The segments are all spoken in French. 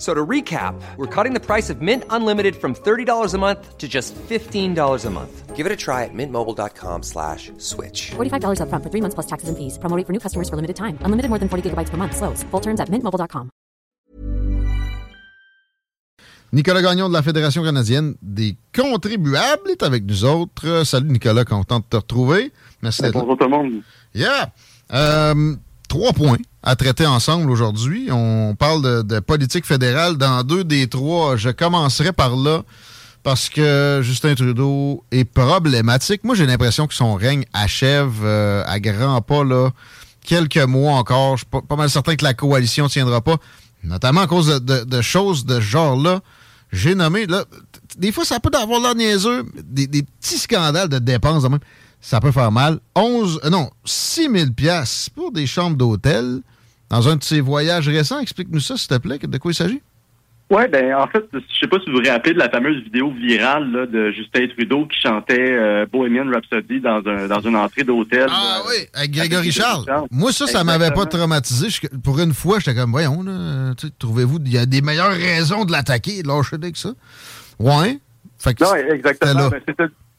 So to recap, we're cutting the price of Mint Unlimited from $30 a month to just $15 a month. Give it a try at mintmobile.com slash switch. $45 upfront for three months plus taxes and fees. Promo rate for new customers for limited time. Unlimited more than 40 gigabytes per month. Slows. Full terms at mintmobile.com. Nicolas Gagnon de la Fédération canadienne des contribuables est avec nous autres. Salut Nicolas, content de te retrouver. Merci d'être là. Bonjour tout le monde. Yeah! Euh, trois points à traiter ensemble aujourd'hui. On parle de, politique fédérale dans deux des trois. Je commencerai par là parce que Justin Trudeau est problématique. Moi, j'ai l'impression que son règne achève euh, à grands pas là, quelques mois encore. Je suis pas, mal certain que la coalition ne tiendra pas, notamment à cause de, choses de ce genre-là. J'ai nommé, là, des fois, ça peut avoir l'air niaiseux, des, des petits scandales de dépenses même. Ça peut faire mal. 11, euh, non, 6 000 piastres pour des chambres d'hôtel dans un de ses voyages récents. Explique-nous ça, s'il te plaît. De quoi il s'agit? Ouais, ben en fait, je sais pas si vous vous rappelez de la fameuse vidéo virale là, de Justin Trudeau qui chantait euh, Bohemian Rhapsody dans un dans une entrée d'hôtel. Ah là. oui, avec Grégory Charles. Moi, ça, ça m'avait pas traumatisé. Je- pour une fois, j'étais comme, voyons, là, tu sais, trouvez-vous, il y a des meilleures raisons de l'attaquer et de lâcher que ça. Ouais. Fait que Non, exactement.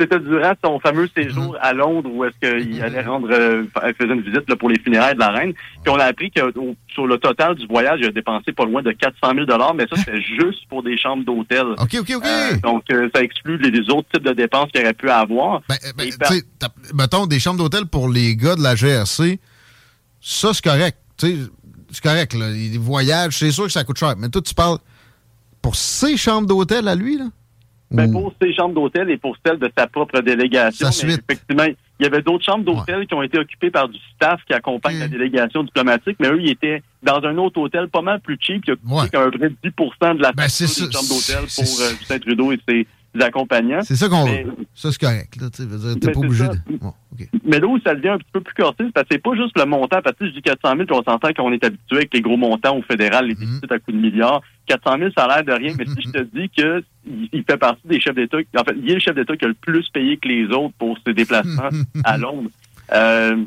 C'était durant son fameux Mm-hmm. séjour à Londres où est-ce qu'il allait rendre, euh, il faisait une visite là, pour les funérailles de la reine. Puis on a appris que au- sur le total du voyage, il a dépensé pas loin de 400 000 dollars, mais ça c'était juste pour des chambres d'hôtel. OK, OK, OK. Euh, donc euh, ça exclut les, les autres types de dépenses qu'il aurait pu avoir. Ben, ben, par- mettons, des chambres d'hôtel pour les gars de la GRC, ça, c'est correct. C'est correct, là. Les voyages, c'est sûr que ça coûte cher. Mais toi, tu parles pour ses chambres d'hôtel à lui, là? Ben, Ou- pour ses chambres d'hôtel et pour celles de sa propre délégation. Sa Mais effectivement, il y avait d'autres chambres d'hôtel qui ont été occupées par du staff qui accompagne la délégation diplomatique, mais eux, ils étaient dans un autre hôtel pas mal plus cheap, qui a coûté Ouais. peu près 10 de la Ben, facture des chambres d'hôtel pour euh, Justin Trudeau et ses accompagnants. C'est ça qu'on veut. Ça, c'est correct, là. Veux dire, t'es pas obligé ça. de. Bon. Mais là où ça devient un petit peu plus corsé, c'est parce que c'est pas juste le montant. Parce que je dis 400 000, puis on s'entend qu'on est habitué avec les gros montants au fédéral, les Mhm. déficits à coups de milliards. 400 000, ça a l'air de rien. Mais si je te dis que il fait partie des chefs d'État, en fait, il est le chef d'État qui a le plus payé que les autres pour ses déplacements à Londres. Euh,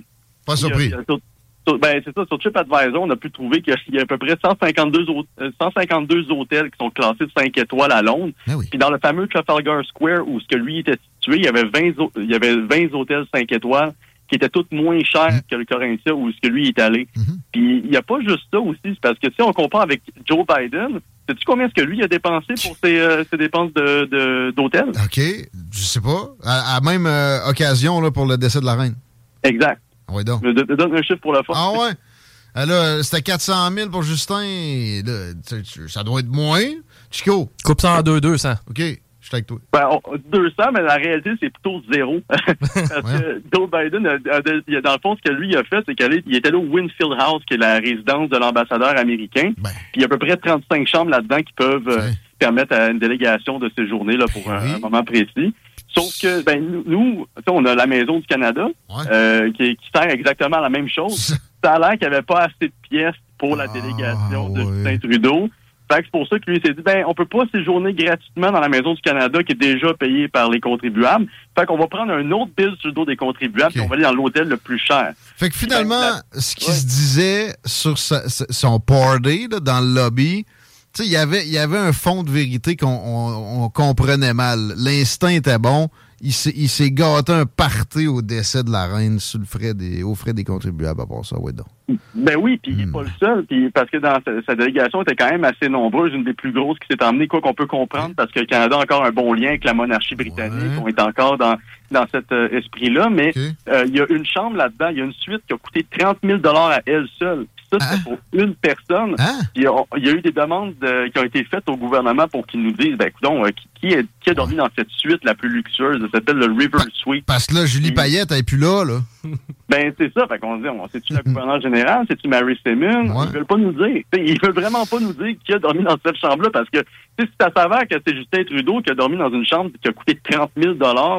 Pas surpris. il y a- sur- sur- ben, c'est ça, sur TripAdvisor, on a pu trouver qu'il y a à peu près 152, hôt- euh, 152 hôtels qui sont classés de 5 étoiles à Londres. Ben oui. Puis dans le fameux Trafalgar Square où ce que lui était situé, il y avait 20, hô- il y avait 20 hôtels 5 étoiles qui étaient tous moins chers Mm. que le Corinthia où ce que lui est allé. Mhm. Puis il n'y a pas juste ça aussi, c'est parce que si on compare avec Joe Biden, sais-tu combien est-ce que lui a dépensé pour ses, euh, ses dépenses de, de-? OK. Je sais pas. À, à même euh, occasion, là, pour le décès de la reine. Exact. Oui, donc. Je te donne un chiffre pour la force. Ah ouais? Ah, là, c'était 400 000 pour Justin. Là, tu sais, tu- ça doit être moins. Chico, Coupe ça en deux, 200. OK, je suis avec toi. Ben, on- 200, mais la réalité, c'est plutôt zéro. Parce que Joe Biden, a, a- il a- dans le fond, ce que lui a fait, c'est qu'il il était là au Winfield House, qui est la résidence de l'ambassadeur américain. Ben, Puis il y a à peu près 35 chambres là-dedans qui peuvent euh, Ouais. permettre à une délégation de séjourner là, pour Ben un, oui. un moment précis. Sauf que ben, nous, on a la Maison du Canada ouais. euh, qui, qui sert exactement à la même chose. Ça a l'air qu'il n'y avait pas assez de pièces pour la Ah, délégation de ouais. Justin Trudeau. Fait que c'est pour ça que lui s'est dit, ben, on peut pas séjourner gratuitement dans la Maison du Canada qui est déjà payée par les contribuables. Fait qu'on va prendre un autre bill sur le dos des contribuables puis on va aller dans l'hôtel le plus cher. Fait que finalement, ce qui ouais. se disait sur sa- son party là, dans le lobby, il y avait- y avait un fond de vérité qu'on on- on comprenait mal. L'instinct était bon. Il s'est gâté un party au décès de la reine sous le frais des, aux frais des contribuables à part ça. Ouais, donc. Ben oui, puis il n'est Hmm. pas le seul, puis parce que dans sa, sa délégation était quand même assez nombreuse, une des plus grosses qui s'est emmenée, quoi qu'on peut comprendre, parce que le Canada a encore un bon lien avec la monarchie britannique, Ouais. on est encore dans dans cet euh, esprit-là, mais euh, il y a une chambre là-dedans, il y a une suite qui a coûté 30 000 à elle seule. Puis ça, c'est Hein? pour une personne. Hein? On- il y a eu des demandes qui ont été faites au gouvernement pour qu'ils nous disent, ben écoutons, euh, qui, qui, est- qui a dormi dans cette suite la plus luxueuse? Ça s'appelle le River Suite. Parce que là, Julie. Payette, elle est plus là, là. Ben, c'est ça. Fait qu'on se dit, on- c'est-tu la gouverneure générale? C'est-tu Mary Simmons? Ouais. Ils veulent pas nous dire. T'sais, ils veulent vraiment pas nous dire qui a dormi dans cette chambre-là parce que, si ça s'avère que c'est Justin Trudeau qui a dormi dans une chambre qui a coûté 30 000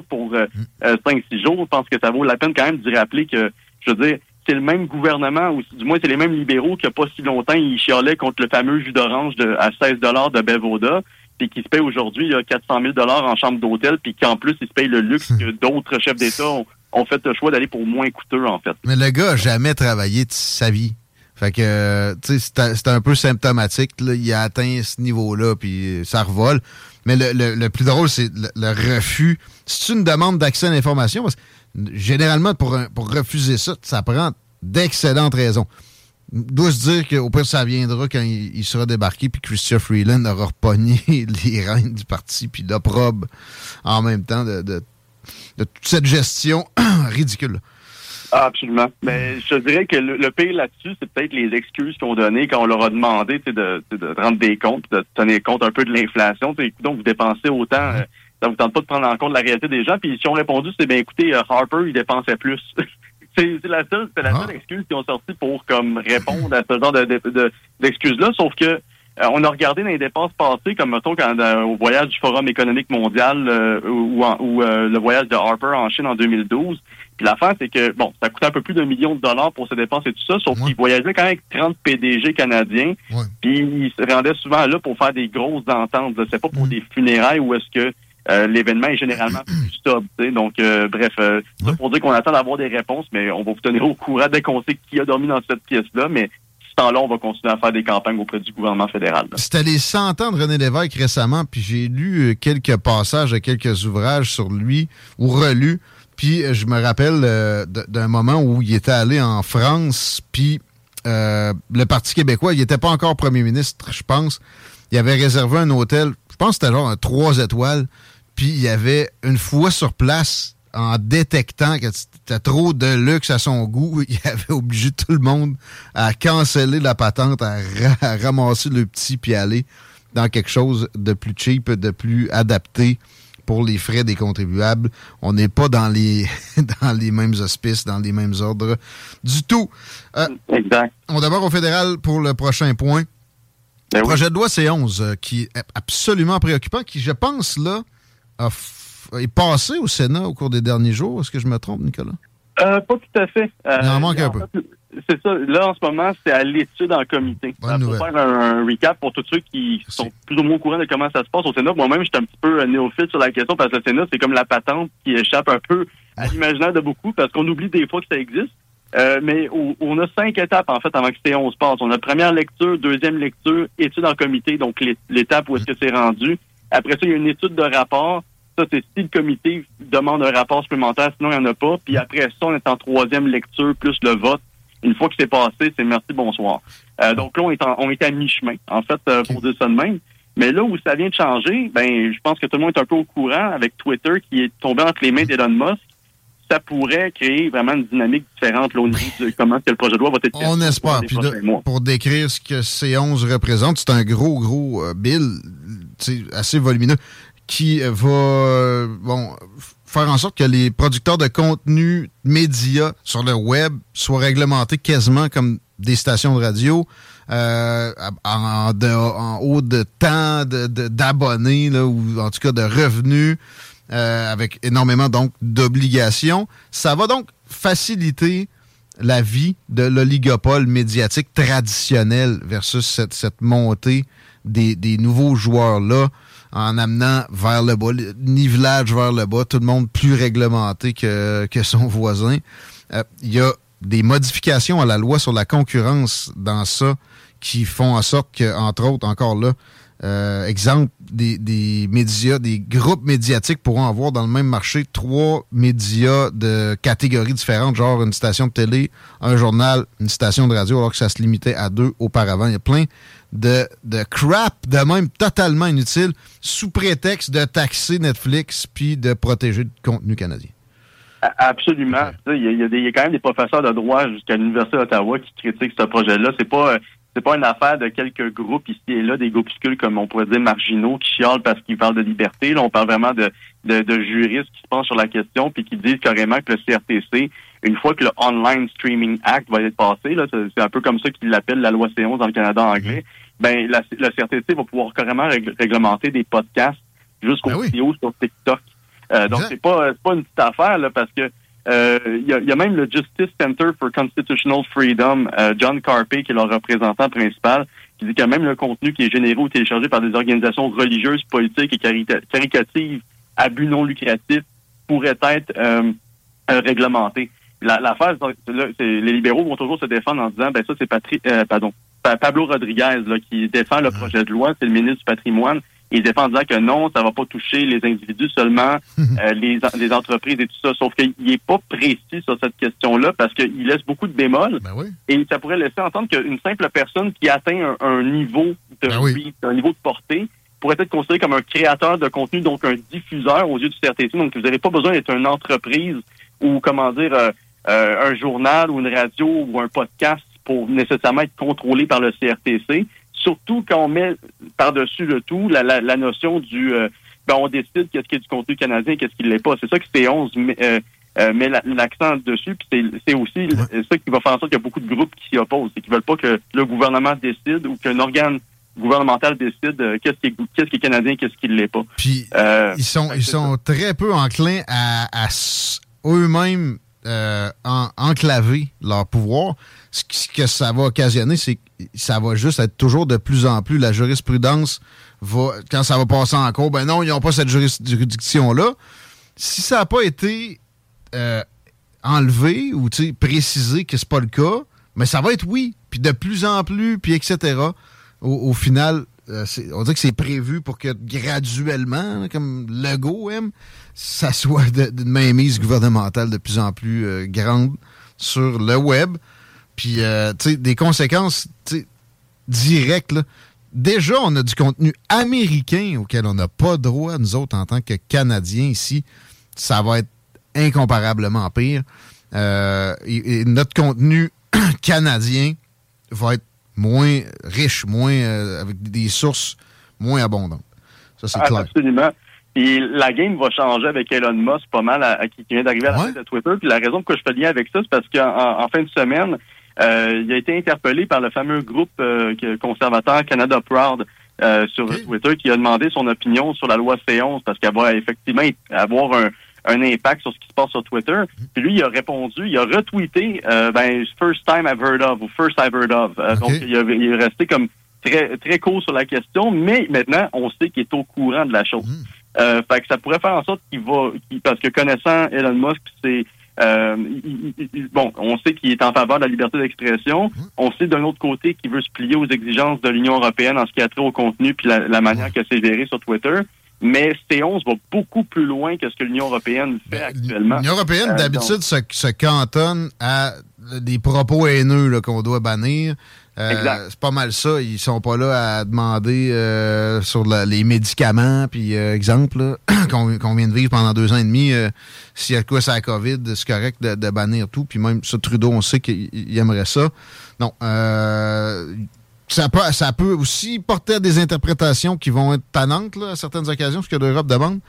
pour euh, euh, 5-6 jours, je pense que ça vaut la peine quand même d'y rappeler que, je veux dire, c'est le même gouvernement, ou du moins c'est les mêmes libéraux qui, il a pas si longtemps, ils chialaient contre le fameux jus d'orange à 16 de Bevoda, puis qui se paye aujourd'hui là, 400 000 en chambre d'hôtel, puis qu'en plus, ils se payent le luxe que d'autres chefs d'État ont, ont fait le choix d'aller pour moins coûteux, en fait. Mais le gars a jamais travaillé de sa vie. Fait que, tu sais, c'est un- peu symptomatique. Il a atteint ce niveau-là, puis ça revole. Mais le, plus drôle, c'est le, le refus. C'est une demande d'accès à l'information, parce que généralement, pour, refuser ça, ça prend d'excellentes raisons. Doit se dire qu'au pire, ça viendra quand il, sera débarqué, puis Christian Freeland aura repogné les rênes du parti, puis l'opprobe en même temps de, de toute cette gestion ridicule. Ah, absolument. Mais je dirais que le, le pire là-dessus, c'est peut-être les excuses qu'ils ont données quand on leur a demandé de, de rendre des comptes, de tenir compte un peu de l'inflation. Donc, vous dépensez autant, euh, ça vous tente pas de prendre en compte la réalité des gens. Puis, si on répondu, c'est bien, écoutez, euh, Harper, il dépensait plus. c'est la seule, c'est la Ah. seule excuse qu'ils ont sorti pour comme répondre à ce genre de, de- de- d'excuses-là. Sauf que on a regardé dans les dépenses passées, comme mettons quand, euh, au voyage du Forum économique mondial euh, ou, en- ou, euh, le voyage de Harper en Chine en 2012. Puis l'affaire, c'est que, bon, ça coûtait un peu plus d'un million de dollars pour ses dépenses et tout ça, sauf Ouais. qu'il voyageait quand même avec 30 PDG canadiens. Ouais. Puis il se rendait souvent là pour faire des grosses ententes. C'est pas Mm. pour des funérailles où est-ce que euh, l'événement est généralement plus sais. Donc, euh, bref, euh, ça Ouais. pour dire qu'on attend d'avoir des réponses, mais on va vous tenir au courant dès qu'on sait qui a dormi dans cette pièce-là. Mais ce temps-là, on va continuer à faire des campagnes auprès du gouvernement fédéral. C'était les 100 ans de René Lévesque récemment, puis j'ai lu euh, quelques passages quelques ouvrages sur lui, ou relus, puis euh, je me rappelle euh, d'un moment où il était allé en France, puis le Parti québécois, il n'était pas encore premier ministre, je pense. Il avait réservé un hôtel, je pense que c'était genre un 3 étoiles, puis il y avait une fois sur place, en détectant que c'était trop de luxe à son goût, il avait obligé tout le monde à canceller la patente, à, ra- à ramasser le petit puis aller dans quelque chose de plus cheap, de plus adapté pour les frais des contribuables. On n'est pas dans les dans les mêmes auspices, dans les mêmes ordres du tout. Euh, Exact. on d'abord au fédéral pour le prochain point. Ben oui. Projet de loi C11 euh, qui est absolument préoccupant, qui, je pense, là, a est passé au Sénat au cours des derniers jours. Est-ce que je me trompe, Nicolas? Euh, pas tout à fait. Euh, Il en manque un en peu. C'est ça. Là, en ce moment, c'est à l'étude en comité. Bonne pour faire un, un recap pour tous ceux qui Merci. sont plus ou moins au courant de comment ça se passe au Sénat. Moi-même, j'étais un petit peu euh, néophyte sur la question parce que le Sénat, c'est comme la patente qui échappe un peu à l'imaginaire de beaucoup parce qu'on oublie des fois que ça existe. Euh, mais on, on a cinq étapes, en fait, avant que C11 se passe. On a première lecture, deuxième lecture, étude en comité, donc l'é- l'étape où est-ce que c'est rendu. Après ça, il y a une étude de rapport. Ça, c'est si le comité demande un rapport supplémentaire, sinon il n'y en a pas. Puis après ça, on est en troisième lecture, plus le vote. Une fois que c'est passé, c'est merci, bonsoir. Euh, donc là, on est, en- on est à mi-chemin, en fait, euh, pour dire ça de même. Mais là où ça vient de changer, ben, je pense que tout le monde est un peu au courant avec Twitter qui est tombé entre les mains d'Elon Musk. Ça pourrait créer vraiment une dynamique différente là, au niveau de comment que le projet de loi va être On espère. Puis de- pour décrire ce que C11 représente, c'est un gros, gros euh, bill, tu sais, assez volumineux, qui va euh, bon, faire en sorte que les producteurs de contenu médias sur le web soient réglementés quasiment comme des stations de radio. euh, en, de- haut de temps de- de- d'abonnés là, ou en tout cas de revenus euh, avec énormément donc d'obligations. Ça va donc faciliter la vie de l'oligopole médiatique traditionnel versus cette, cette montée des, des nouveaux joueurs-là en amenant vers le bas, le nivelage vers le bas, tout le monde plus réglementé que, que son voisin. Euh, Il y a des modifications à la loi sur la concurrence dans ça qui font en sorte que, entre autres, encore là, euh, exemple, des, des, médias, des groupes médiatiques pourront avoir dans le même marché trois médias de catégories différentes, genre une station de télé, un journal, une station de radio, alors que ça se limitait à deux auparavant. Il y a plein de, de crap de même totalement inutile sous prétexte de taxer Netflix puis de protéger le contenu canadien. Absolument. Il y, a, il y, a quand même des professeurs de droit jusqu'à l'Université d'Ottawa qui critiquent ce projet-là. C'est pas c'est pas une affaire de quelques groupes ici et là, des groupuscules comme on pourrait dire marginaux qui chialent parce qu'ils parlent de liberté. Là, on parle vraiment de, de, de, juristes qui se penchent sur la question puis qui disent carrément que le CRTC, une fois que le Online Streaming Act va être passé, là, c'est un peu comme ça qu'ils l'appellent la loi C11 dans le Canada anglais, mm-hmm. Ben la, le CRTC va pouvoir carrément réglementer des podcasts jusqu'au ben vidéos sur TikTok. Euh, donc c'est pas c'est pas une petite affaire là parce que euh, il y, a, même le Justice Center for Constitutional Freedom, euh, John Carpe, qui est leur représentant principal, qui dit que même le contenu qui est généré ou téléchargé par des organisations religieuses, politiques et caricatives à but non lucratif pourrait être euh, réglementé. L'affaire, les libéraux vont toujours se défendre en disant, ben ça c'est Patri pardon, Pablo Rodriguez là, qui défend le projet de loi, c'est le ministre du patrimoine. Il défend en disant que non, ça va pas toucher les individus seulement, euh, les, les, entreprises et tout ça. Sauf qu'il n'est pas précis sur cette question-là parce qu'il laisse beaucoup de bémols. Ben oui. Et ça pourrait laisser entendre qu'une simple personne qui atteint un, niveau de ben un niveau de portée pourrait être considéré comme un créateur de contenu, donc un diffuseur aux yeux du CRTC. Donc, vous n'avez pas besoin d'être une entreprise ou, comment dire, euh, euh, un journal ou une radio ou un podcast pour nécessairement être contrôlé par le CRTC surtout quand on met par-dessus le tout la, la, notion du euh, ben on décide qu'est-ce qui est du contenu canadien qu'est-ce qui ne l'est pas. C'est ça que C11 met, euh, euh, met l'accent dessus, puis c'est aussi ça qui va faire en sorte qu'il y a beaucoup de groupes qui s'y opposent et qui veulent pas que le gouvernement décide ou qu'un organe gouvernemental décide qu'est-ce qui est qu'est-ce qui est canadien, qu'est-ce qui ne l'est pas. Puis ils sont ils sont très peu enclins à, à eux-mêmes en, enclaver leur pouvoir. Ce que ça va occasionner, c'est ça va juste être toujours de plus en plus. La jurisprudence va, quand ça va passer en cours, ben non, ils n'ont pas cette juridiction-là. Si ça n'a pas été euh, enlevé ou précisé que c'est pas le cas, mais ça va être oui. Puis de plus en plus, puis etc. Au, final, euh, on dit que c'est prévu pour que graduellement, comme Lego aime, ça soit d'une mainmise gouvernementale de plus en plus euh, grande sur le web. Puis, euh, tu sais, des conséquences directes. Là. Déjà, on a du contenu américain auquel on n'a pas droit, nous autres, en tant que Canadiens ici. Ça va être incomparablement pire. Euh, et, notre contenu canadien va être moins riche, moins euh, avec des sources moins abondantes. Ça, c'est clair. Absolument. Puis la game va changer avec Elon Musk pas mal à, qui vient d'arriver à la tête de Twitter. Puis la raison pourquoi je fais lien avec ça, c'est parce qu'en en fin de semaine, euh, il a été interpellé par le fameux groupe euh, conservateur Canada Proud euh, sur Twitter qui a demandé son opinion sur la loi C11 parce qu'elle va effectivement avoir un, un impact sur ce qui se passe sur Twitter. Puis lui, il a répondu, il a retweeté ben first time I've heard of ou first I've heard of. Donc il, est resté comme très très court sur la question, mais maintenant on sait qu'il est au courant de la chose. Hmm. fait que ça pourrait faire en sorte qu'il va, parce que connaissant Elon Musk, c'est euh, bon, on sait qu'il est en faveur de la liberté d'expression. Mmh. On sait d'un autre côté qu'il veut se plier aux exigences de l'Union européenne en ce qui a trait au contenu puis la, manière que c'est géré sur Twitter. Mais C11 va beaucoup plus loin que ce que l'Union européenne fait ben, actuellement. L'Union européenne, euh, d'habitude, se, se, cantonne à des propos haineux qu'on doit bannir. Euh, c'est pas mal ça. Ils sont pas là à demander euh, sur les médicaments, puis euh, exemple, qu'on vient de vivre pendant deux ans et demi, s'il y a quoi ça la COVID, c'est correct de, bannir tout. Puis même ça, Trudeau, on sait qu'il aimerait ça. Non. ça, peut, ça peut aussi porter à des interprétations qui vont être tannantes à certaines occasions, ce que l'Europe demande.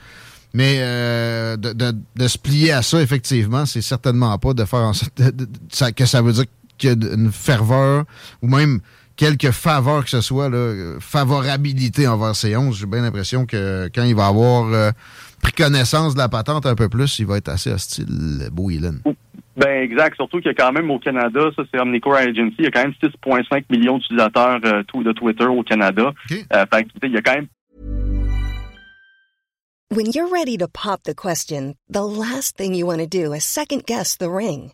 Mais de, se plier à ça, effectivement, c'est certainement pas de faire en sorte que ça veut dire une ferveur ou même quelque faveur que ce soit, là, favorabilité envers C11. J'ai bien l'impression que quand il va avoir euh, pris connaissance de la patente un peu plus, il va être assez hostile, Beau Ben exact, surtout qu'il y a quand même au Canada, ça c'est Omnicore Agency, il y a quand même 6,5 millions d'utilisateurs euh, de Twitter au Canada. Euh, il y a quand même When you're ready to pop the question, the last thing you want to do is second guess the ring.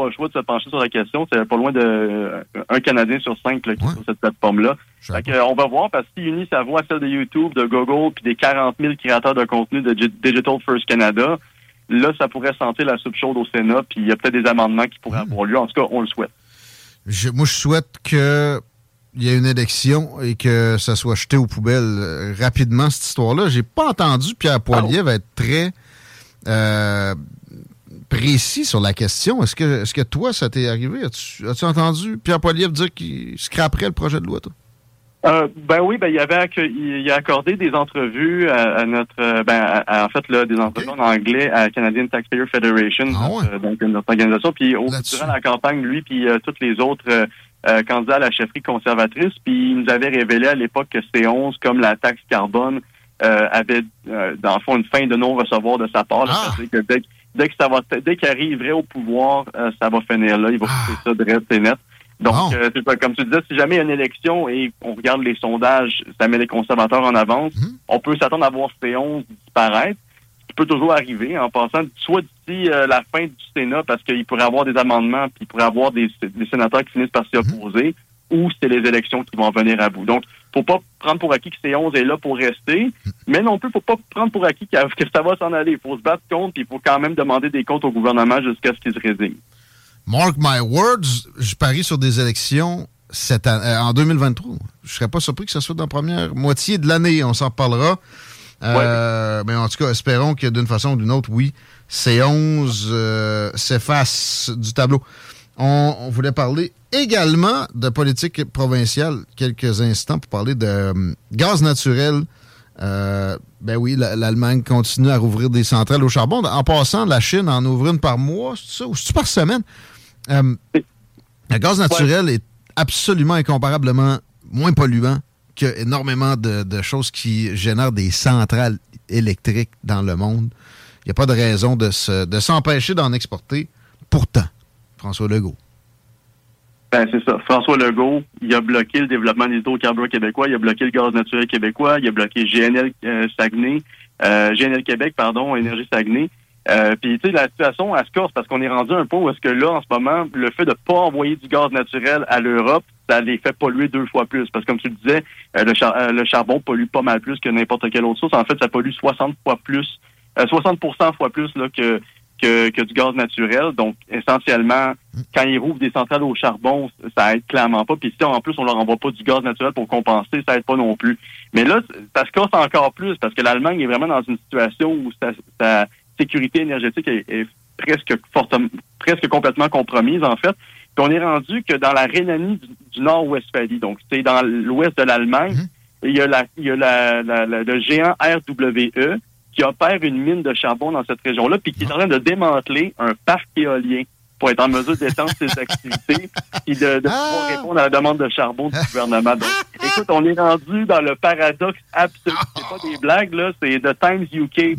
Pas le choix de se pencher sur la question. C'est pas loin de euh, un Canadien sur cinq là, qui est sur cette plateforme-là. Euh, on va voir parce qu'il unit sa voix à celle de YouTube, de Google, puis des 40 000 créateurs de contenu de Gi- Digital First Canada. Là, ça pourrait sentir la soupe chaude au Sénat, puis il y a peut-être des amendements qui pourraient avoir lieu. En tout cas, on le souhaite. Je- moi, je souhaite que il y ait une élection et que ça soit jeté aux poubelles euh, rapidement, cette histoire-là. J'ai pas entendu Pierre Poilievre être très euh, précis sur la question. Est-ce que, est-ce que toi, ça t'est arrivé? As-tu, as-tu entendu Pierre Poilievre dire qu'il scraperait le projet de loi, toi? Euh, ben oui, ben il avait il a accordé des entrevues à, à notre euh, ben à- à- en fait là des entrevues en anglais à Canadian Taxpayer Federation notre, euh, donc notre organisation puis au, durant la campagne lui puis euh, tous les autres candidats à la chefferie conservatrice puis il nous avait révélé à l'époque que C11 comme la taxe carbone avait dans le fond une fin de non recevoir de sa part là, que dès, que- dès que ça va dès qu'il arriverait au pouvoir euh, ça va finir là. Il va couper ça de reste et net. Donc, euh, comme tu disais, si jamais il y a une élection et on regarde les sondages, ça met les conservateurs en avance, on peut s'attendre à voir C11 disparaître. Ce qui peut toujours arriver en passant soit d'ici euh, la fin du Sénat, parce qu'il pourrait avoir des amendements, puis il pourrait avoir des, des sénateurs qui finissent par s'y opposer, ou c'est les élections qui vont venir à bout. Donc, faut pas prendre pour acquis que C11 est là pour rester, mais non plus, faut pas prendre pour acquis que ça va s'en aller. Il faut se battre contre, puis il faut quand même demander des comptes au gouvernement jusqu'à ce qu'il se résigne. Mark my words, je parie sur des élections cette euh, en 2023. Je serais pas surpris que ce soit dans la première moitié de l'année. On s'en reparlera. Euh, Mais en tout cas, espérons que d'une façon ou d'une autre, oui, C11 euh, s'efface du tableau. On, on voulait parler également de politique provinciale quelques instants pour parler de euh, gaz naturel. Euh, ben oui, la- l'Allemagne continue à rouvrir des centrales au charbon. En passant, la Chine en ouvre une par mois, c'est ça, ou c'est par semaine? Euh, le gaz naturel est absolument incomparablement moins polluant que énormément de, de choses qui génèrent des centrales électriques dans le monde. Il n'y a pas de raison de se- de s'empêcher d'en exporter. Pourtant, François Legault. Ben, c'est ça. François Legault, il a bloqué le développement des hydrocarbures québécois, il a bloqué le gaz naturel québécois, il a bloqué GNL euh, Saguenay, euh, GNL Québec, pardon, Énergie Saguenay. Euh, Puis, tu sais, la situation, elle se corse parce qu'on est rendu un point où est-ce que là, en ce moment, le fait de pas envoyer du gaz naturel à l'Europe, ça les fait polluer deux fois plus. Parce que, comme tu le disais, le, le charbon pollue pas mal plus que n'importe quelle autre source. En fait, ça pollue 60 fois plus, euh, 60 fois plus là, que, que, que du gaz naturel. Donc, essentiellement, quand ils rouvrent des centrales au charbon, ça aide clairement pas. Puis si en plus on leur envoie pas du gaz naturel pour compenser, ça aide pas non plus. Mais là, ça se casse encore plus parce que l'Allemagne est vraiment dans une situation où sa, sa sécurité énergétique est, est presque fortement, presque complètement compromise en fait. Puis on est rendu que dans la Rhénanie du, du Nord-Westphalie, donc c'est dans l'ouest de l'Allemagne, il y a, la, il y a la- la- le géant RWE qui opère une mine de charbon dans cette région-là, puis qui est en train de démanteler un parc éolien pour être en mesure d'étendre ses activités et de, de pouvoir répondre à la demande de charbon du gouvernement. Donc, écoute, on est rendu dans le paradoxe absolu. C'est pas des blagues, là, c'est The Times UK,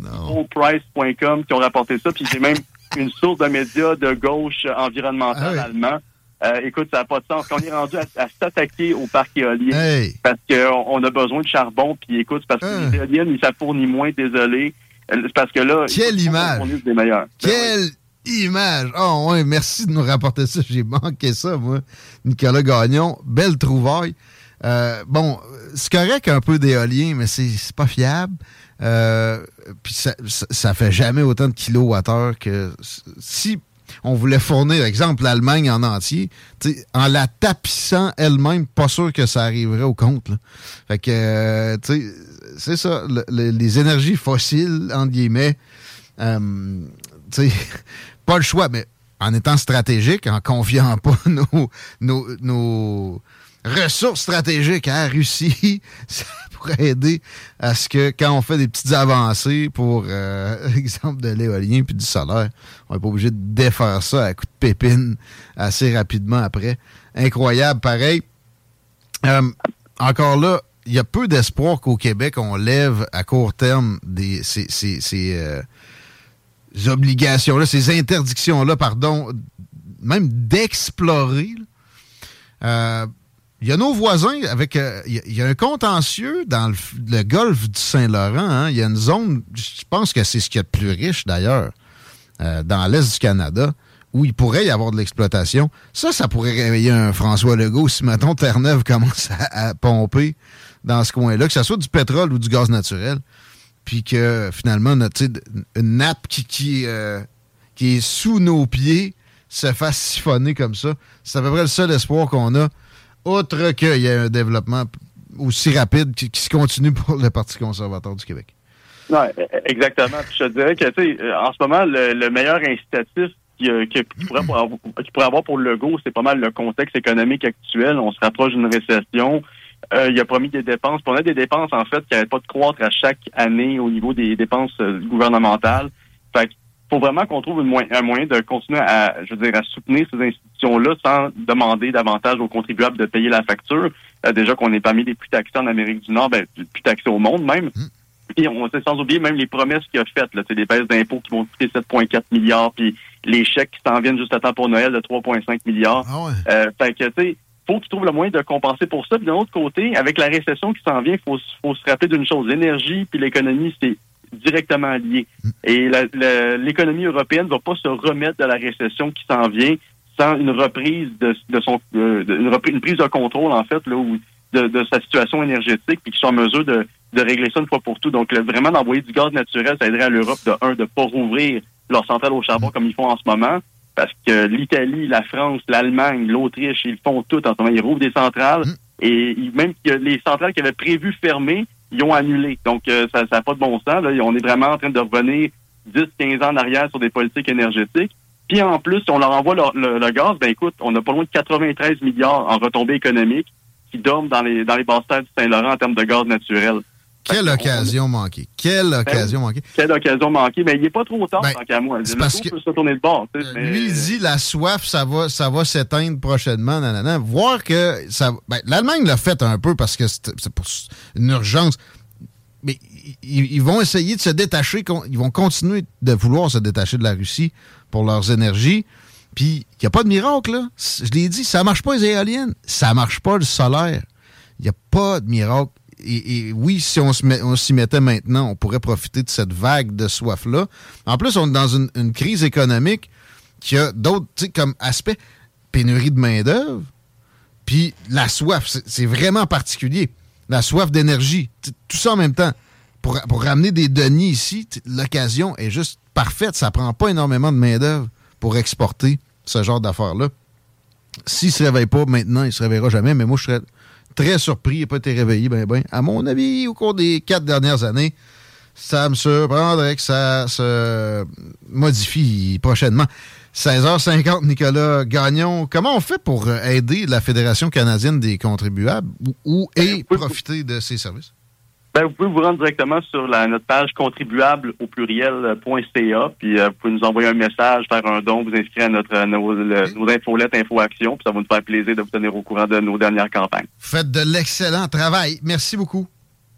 Price.com qui ont rapporté ça, puis c'est même une source de médias de gauche environnementale allemand. Euh, écoute, ça n'a pas de sens. On est rendu à, à s'attaquer au parc éolien parce qu'on on a besoin de charbon. Puis écoute, parce que les éoliennes, ça fournit moins, désolé. Euh, parce que là, Quelle qu'on image! fournisse des meilleurs. Quelle image! Oh, ouais, merci de nous rapporter ça. J'ai manqué ça, moi. Nicolas Gagnon, belle trouvaille. Euh, bon, c'est correct un peu d'éolien, mais c'est c'est pas fiable. Euh, Puis ça, ça, ça fait jamais autant de kilowattheures que si on voulait fournir, exemple, l'Allemagne en entier, en la tapissant elle-même, pas sûr que ça arriverait au compte. Fait que, euh, c'est ça, les énergies fossiles, entre guillemets, euh, pas le choix, mais en étant stratégique, en confiant pas nos, nos, nos ressources stratégiques à la Russie, ça pourrait aider à ce que quand on fait des petites avancées pour, euh, exemple, de l'éolien puis du solaire, on n'est pas obligé de défaire ça à coup de pépine assez rapidement après. Incroyable, pareil. Euh, encore là, il y a peu d'espoir qu'au Québec, on lève à court terme des, ces, euh, obligations-là, ces interdictions-là, pardon, même d'explorer. Euh, il y a nos voisins avec. Euh, il y, a un contentieux dans le, golfe du Saint-Laurent. Hein. Il y a une zone, je pense que c'est ce qui est le plus riche d'ailleurs, euh, dans l'est du Canada, où il pourrait y avoir de l'exploitation. Ça, ça pourrait réveiller un François Legault si, mettons, Terre-Neuve commence à, pomper dans ce coin-là, que ce soit du pétrole ou du gaz naturel. Puis que finalement, notre, une nappe qui, euh, qui est sous nos pieds se fasse siphonner comme ça. C'est à peu près le seul espoir qu'on a outre qu'il y ait un développement aussi rapide qui, se continue pour le Parti conservateur du Québec. Oui, exactement. je te dirais que, tu sais, en ce moment, le, meilleur incitatif qu'il pourrait, avoir, pourrait avoir pour le go, c'est pas mal le contexte économique actuel. On se rapproche d'une récession. Euh, il a promis des dépenses. on a des dépenses, en fait, qui n'arrêtent pas de croître à chaque année au niveau des dépenses euh, gouvernementales. Fait faut vraiment qu'on trouve un moyen de continuer à, je veux dire, à soutenir ces institutions-là sans demander davantage aux contribuables de payer la facture. Euh, déjà qu'on est parmi les plus taxés en Amérique du Nord, ben, plus taxés au monde même. Mmh. Et on sait sans oublier même les promesses qu'il a faites, là, des baisses d'impôts qui vont coûter 7,4 milliards, puis les chèques qui s'en viennent juste à temps pour Noël de 3,5 milliards. Ah ouais. euh, fait que, tu sais, faut qu'ils trouvent le moyen de compenser pour ça. Puis d'un autre côté, avec la récession qui s'en vient, il faut, faut se rappeler d'une chose. L'énergie puis l'économie, c'est directement liés. Et l'économie européenne ne va pas se remettre de la récession qui s'en vient sans une reprise de, son une, prise de contrôle en fait là où de, sa situation énergétique puis qu'ils soit en mesure de, régler ça une fois pour tout. Donc vraiment d'envoyer du gaz naturel, ça aiderait à l'Europe de un de pas rouvrir leurs centrales au charbon comme ils font en ce moment parce que l'Italie, la France, l'Allemagne, l'Autriche, ils font tout en ce moment. Ils rouvrent des centrales mm. et même les centrales qui avaient prévu fermer, ils ont annulé. Donc, euh, ça n'a pas de bon sens. Là. On est vraiment en train de revenir 10-15 ans en arrière sur des politiques énergétiques. Puis en plus, si on leur envoie le, gaz, ben écoute, on a pas loin de 93 milliards en retombées économiques qui dorment dans les dans les basses terres du Saint-Laurent en termes de gaz naturel. Quelle occasion manquée. Quelle ben occasion manquée. Quelle occasion manquée. Mais il n'est pas trop tard, ben, tant qu'à moi. Le parce que peut se tourner de bord. Tu sais, lui, il dit la soif, ça va, ça va s'éteindre prochainement. Nanana. Voir que ça. Ben, L'Allemagne l'a fait un peu parce que c'est pour une urgence. Mais ils, vont essayer de se détacher. Ils vont continuer de vouloir se détacher de la Russie pour leurs énergies. Puis, il n'y a pas de miracle, là. Je l'ai dit, ça marche pas les éoliennes. Ça marche pas le solaire. Il n'y a pas de miracle et, oui, si on s'y mettait maintenant, on pourrait profiter de cette vague de soif-là. En plus, on est dans une, crise économique qui a d'autres, comme aspect, pénurie de main-d'œuvre, puis la soif, c'est vraiment particulier. La soif d'énergie, tout ça en même temps. Pour, ramener des deniers ici, l'occasion est juste parfaite. Ça prend pas énormément de main-d'œuvre pour exporter ce genre d'affaires-là. S'il ne se réveille pas maintenant, il ne se réveillera jamais, mais moi, je serais très surpris, il n'a pas été réveillé, ben, ben. À mon avis, au cours des quatre dernières années, ça me surprendrait que ça se modifie prochainement. 16h50, Nicolas Gagnon. Comment on fait pour aider la Fédération canadienne des contribuables ou, et profiter de ses services? Ben, vous pouvez vous rendre directement sur la, notre page contribuable au pluriel.ca, puis euh, vous pouvez nous envoyer un message, faire un don, vous inscrire à notre euh, nos, nos infolettes Info Action, puis ça va nous faire plaisir de vous tenir au courant de nos dernières campagnes. Faites de l'excellent travail. Merci beaucoup.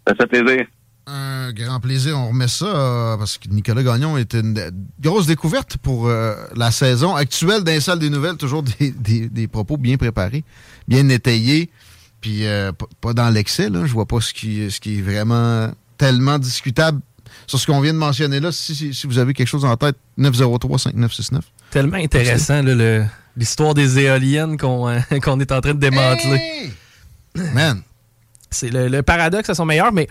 Ça fait plaisir. Un grand plaisir. On remet ça euh, parce que Nicolas Gagnon est une grosse découverte pour la saison actuelle d'un salle des nouvelles. Toujours des, des, des propos bien préparés, bien étayés. Puis euh, pas dans l'excès, là. Je vois pas ce qui, ce qui est vraiment tellement discutable sur ce qu'on vient de mentionner là. Si, vous avez quelque chose en tête, 903-5969. Tellement intéressant, l'histoire des éoliennes qu'on euh, qu'on est en train de démanteler. Man! C'est le, paradoxe à son meilleur, mais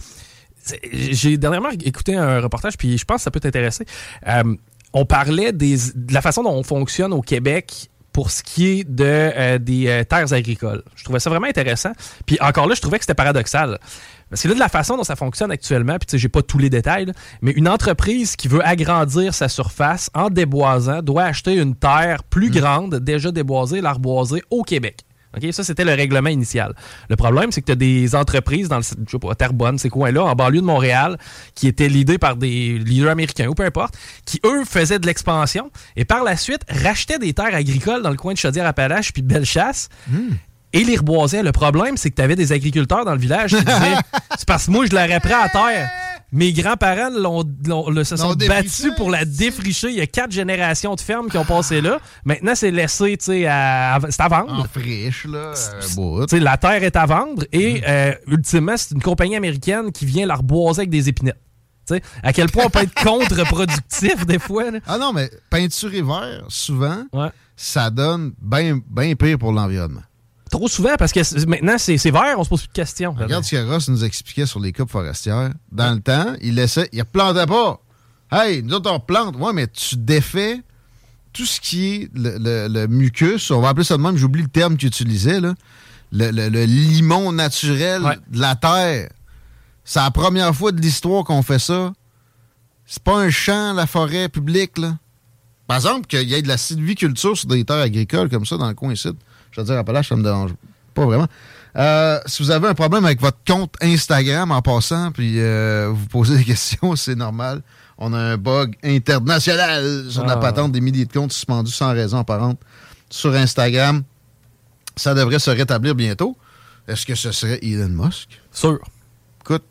j'ai dernièrement écouté un reportage, puis je pense que ça peut t'intéresser. Euh, on parlait des, de la façon dont on fonctionne au Québec pour ce qui est de, euh, des euh, terres agricoles. Je trouvais ça vraiment intéressant. Puis encore là, je trouvais que c'était paradoxal. Parce que là, de la façon dont ça fonctionne actuellement, puis tu sais, j'ai pas tous les détails, là, mais une entreprise qui veut agrandir sa surface en déboisant doit acheter une terre plus grande, déjà déboisée, l'arboiser au Québec. OK? Ça, c'était le règlement initial. Le problème, c'est que tu as des entreprises dans le, je sais pas, Terrebonne, ces coins-là, en banlieue de Montréal, qui étaient leadées par des leaders américains ou peu importe, qui, eux, faisaient de l'expansion et par la suite rachetaient des terres agricoles dans le coin de Chaudière-Appalaches puis de Bellechasse et les reboisaient. Le problème, c'est que tu avais des agriculteurs dans le village qui disaient c'est parce que moi, je l'aurais pris à terre. Mes grands-parents l'ont- se sont battus pour la défricher. Il y a quatre générations de fermes qui ont passé là. Maintenant, c'est laissé, tu sais, à, à- c'est à vendre. En friche, là. euh, la terre est à vendre et euh, ultimement, c'est une compagnie américaine qui vient la reboiser avec des épinettes. À quel point on peut être contre-productif des fois. là. Ah non, mais peinture et vert, souvent, Ouais. ça donne bien ben pire pour l'environnement. Trop souvent parce que maintenant c'est vert, on se pose plus de questions. Regarde ce que Ross nous expliquait sur les coupes forestières. Dans le temps, il laissait, il replantait pas. Hey, nous autres, on plante. Ouais, mais tu défais tout ce qui est le, le- le mucus. On va appeler ça de même, j'oublie le terme qu'il utilisait, là. Le, le- le limon naturel Ouais. de la terre. C'est la première fois de l'histoire qu'on fait ça. C'est pas un champ, la forêt publique, là. Par exemple, qu'il y ait de la sylviculture sur des terres agricoles comme ça dans le coin ici. Je veux dire, Appalaches, ça me dérange pas vraiment. Euh, si vous avez un problème avec votre compte Instagram en passant, puis euh, vous posez des questions, c'est normal. On a un bug international sur la Ah. patente des milliers de comptes suspendus sans raison apparente sur Instagram. Ça devrait se rétablir bientôt. Est-ce que ce serait Elon Musk? Sûr. Écoute,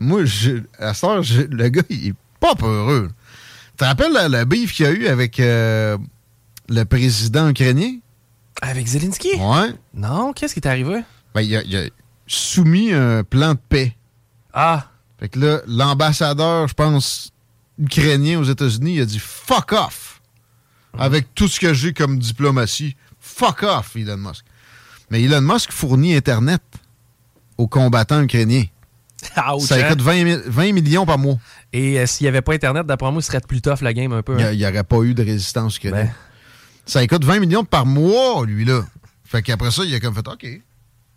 moi, je- à cette heure, je- le gars, il est pas peureux. Tu te rappelles le, le beef qu'il y a eu avec euh, le président ukrainien? Avec Zelensky? Ouais. Non, qu'est-ce qui est arrivé? Ben, il, a, il a soumis un plan de paix. Ah, Fait que là, l'ambassadeur, je pense, ukrainien aux États-Unis, il a dit fuck off. Avec tout ce que j'ai comme diplomatie, fuck off, Elon Musk. Mais Elon Musk fournit Internet aux combattants ukrainiens. ouch, Ça hein? coûte 20, mi- 20 millions par mois. Et euh, s'il n'y avait pas Internet, d'après moi, ce serait plus tough la game un peu. Il hein? n'y aurait pas eu de résistance ukrainienne. Ben. Ça coûte 20 millions par mois, lui, là. Fait qu'après ça, il a comme fait OK. I,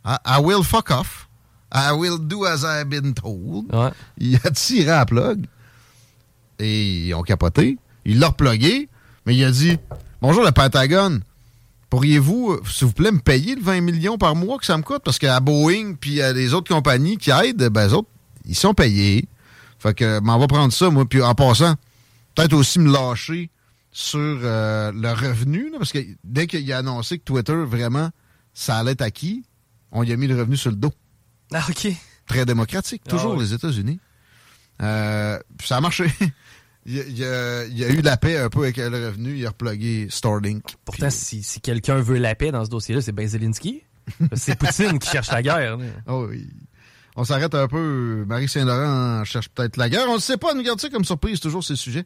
I will fuck off. I will do as I've been told. Ouais. Il a tiré à la plug. Et ils ont capoté. Il l'a replugué. Mais il a dit Bonjour le Pentagone. Pourriez-vous, s'il vous plaît, me payer le 20 millions par mois que ça me coûte? Parce qu'à Boeing puis à les autres compagnies qui aident, ben, eux autres, ils sont payés. Fait que, m'en va prendre ça, moi. Puis en passant, peut-être aussi me lâcher sur euh, le revenu, là, parce que dès qu'il a annoncé que Twitter, vraiment, ça allait être acquis, on y a mis le revenu sur le dos. Ah, OK. Très démocratique, toujours Ah oui. les États-Unis. Euh, puis ça a marché. il, y a, il a- il y a eu la paix un peu avec le revenu. Il a replugué Starlink. Pourtant, Puis- si, si quelqu'un veut la paix dans ce dossier-là, c'est ben Zelensky. c'est Poutine qui cherche la guerre. là. Oh oui. On s'arrête un peu. Marie Saint-Laurent cherche peut-être la guerre. On ne sait pas. Nous garde ça comme surprise, toujours ces sujets.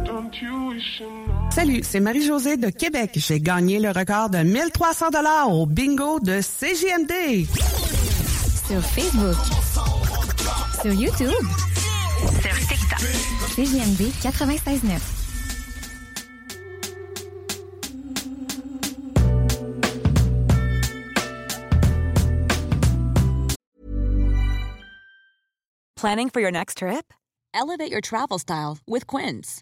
Salut, c'est Marie-Josée de Québec. J'ai gagné le record de 1300 dollars au bingo de CGMD. Sur Facebook. Sur YouTube. Sur TikTok. CGMD 96.9. Planning for your next trip? Elevate your travel style with Quince.